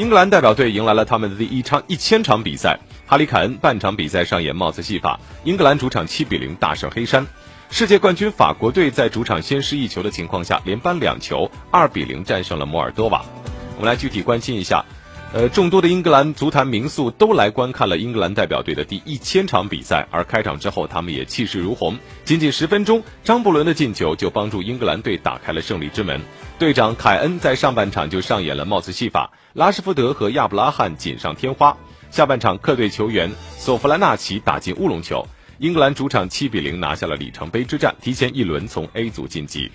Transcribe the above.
英格兰代表队迎来了他们的第一场一千场比赛。哈里凯恩半场比赛上演帽子戏法，英格兰主场七比零大胜黑山。世界冠军法国队在主场先失一球的情况下，连扳两球，二比零战胜了摩尔多瓦。我们来具体关心一下。呃，众多的英格兰足坛名宿都来观看了英格兰代表队的第一千场比赛，而开场之后，他们也气势如虹。仅仅十分钟，张伯伦的进球就帮助英格兰队打开了胜利之门。队长凯恩在上半场就上演了帽子戏法，拉什福德和亚布拉罕锦上添花。下半场，客队球员索弗兰纳奇打进乌龙球，英格兰主场七比零拿下了里程碑之战，提前一轮从 A 组晋级。